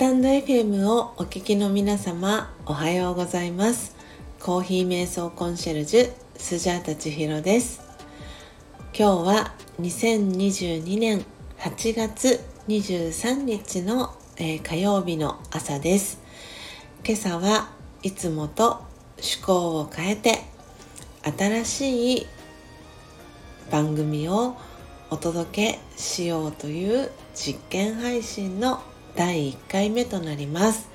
タンド FM をお聞きの皆様おはようございます。コーヒー瞑想コンシェルジュスジャータ千尋です。今日は2022年8月23日の、えー、火曜日の朝です。今朝はいつもと趣向を変えて新しい番組をお届けしようという実験配信の第1回目となります、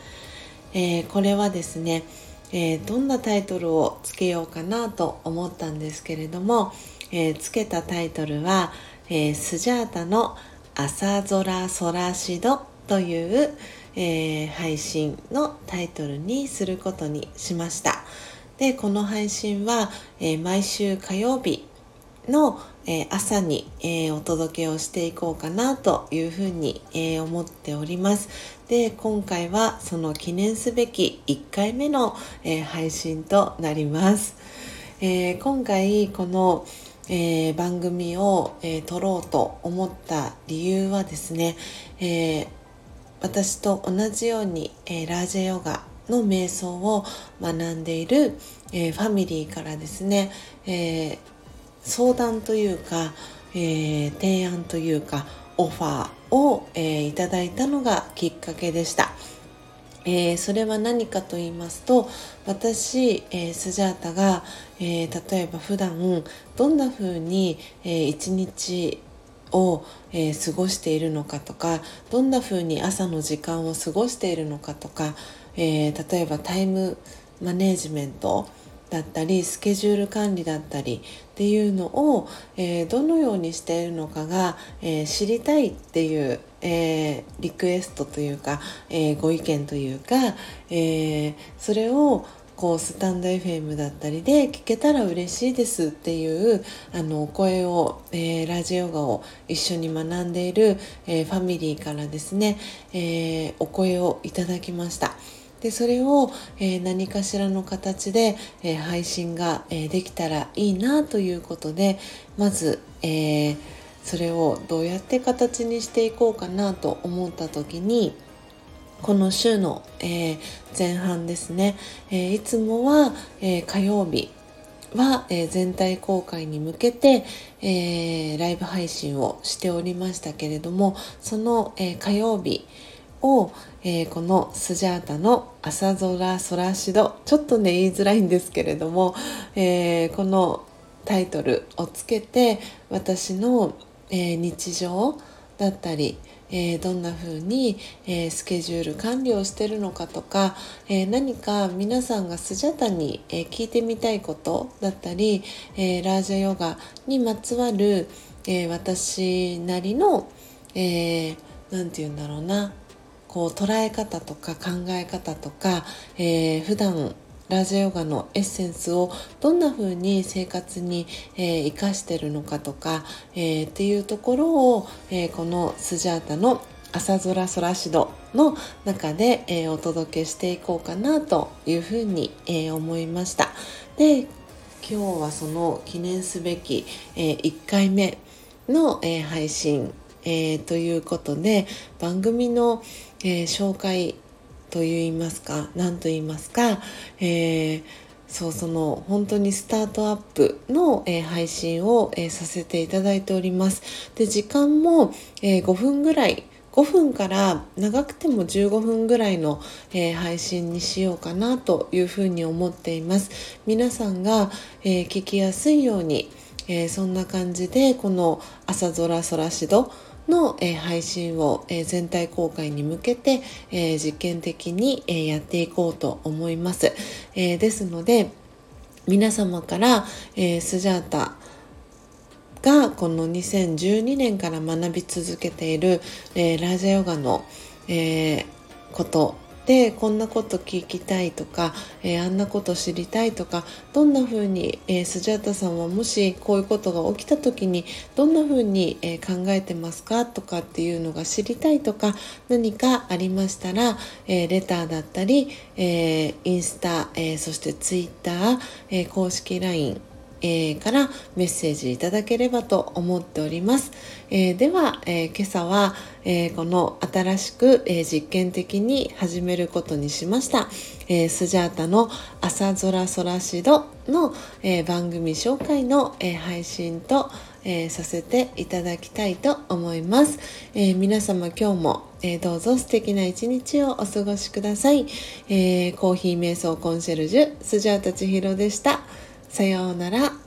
えー、これはですね、えー、どんなタイトルをつけようかなと思ったんですけれども、えー、つけたタイトルは、えスジャータの朝空空しどという、え配信のタイトルにすることにしました。でこの配信は、え毎週火曜日の、えー、朝に、えー、お届けをしていこうかなというふうに、えー、思っております。で今回はその記念すべき1回目の、え配信となります。え今回この、え番組を、え撮ろうと思った理由はですね、え私と同じように、えラージェヨガの瞑想を学んでいる、えファミリーからですね、えー相談というか、えー、提案というかオファーを、えー、いただいたのがきっかけでした。えー、それは何かと言いますと私、えー、スジャータが、えー、例えば普段どんな風に、えー、一日を、え、過ごしているのかとかどんな風に朝の時間を過ごしているのかとか、え、例えばタイムマネジメントだったりスケジュール管理だったりっていうのを、えー、どのようにしているのかが、えー、知りたいっていう、えー、リクエストというか、えご意見というか、えそれをこうスタンド FM だったりで聞けたら嬉しいですっていうあのお声を、えラジオガを一緒に学んでいる、えファミリーからですね、えお声をいただきました。でそれを、えー、何かしらの形で、えー、配信が、えー、できたらいいなということでまず、えそれをどうやって形にしていこうかなと思った時にこの週の、え前半ですね、えいつもは、え火曜日は、え全体公開に向けて、えライブ配信をしておりましたけれどもその、え火曜日を、えー、このスジャータの朝空空しどちょっとね言いづらいんですけれども、えー、このタイトルをつけて私の、えー、日常だったり、え、どんな風に、え、スケジュール管理をしてるのかとか、え、何か皆さんがスジャタに、え聞いてみたいことだったり、えラージャヨガにまつわる、え私なりの何、えー、て言うんだろうなこう捉え方とか考え方とか、えー、普段ラジオヨガのエッセンスをどんな風に生活に、えー、生かしてるのかとか、えー、っていうところを、えー、このスジャータの朝空空しどの中で、えー、お届けしていこうかなというふうに、えー、思いました。で今日はその記念すべき、えー、1回目の、えー、配信えー、ということで番組の、えー、紹介といいますか何と言いますか、えー、そうその本当にスタートアップの、えー、配信を、えー、させていただいております。で時間も、えー、5分ぐらい5分から長くても15分ぐらいの、えー、配信にしようかなというふうに思っています。皆さんが、えー、聞きやすいように、えー、そんな感じでこの朝空空しどの、え、配信を、え、全体公開に向けて、え、実験的に、えやっていこうと思います。えですので皆様から、えスジャータがこの2012年から学び続けている、えラージャヨガの、えことでこんなこと聞きたいとか、えー、あんなこと知りたいとかどんな風に、えー、スジャータさんはもしこういうことが起きた時にどんな風に、えー、考えてますかとかっていうのが知りたいとか何かありましたら、えレターだったり、えインスタ、えそしてツイッター、え公式 LINE えー、からメッセージいただければと思っております。えー、では、えー、今朝は、えこの新しく、え実験的に始めることにしました、えスジャータの朝空空しどの、え番組紹介の、え配信と、えさせていただきたいと思います。え皆様今日も、えどうぞ素敵な一日をお過ごしください。えコーヒー瞑想コンシェルジュスジャータ千尋でした。さようなら。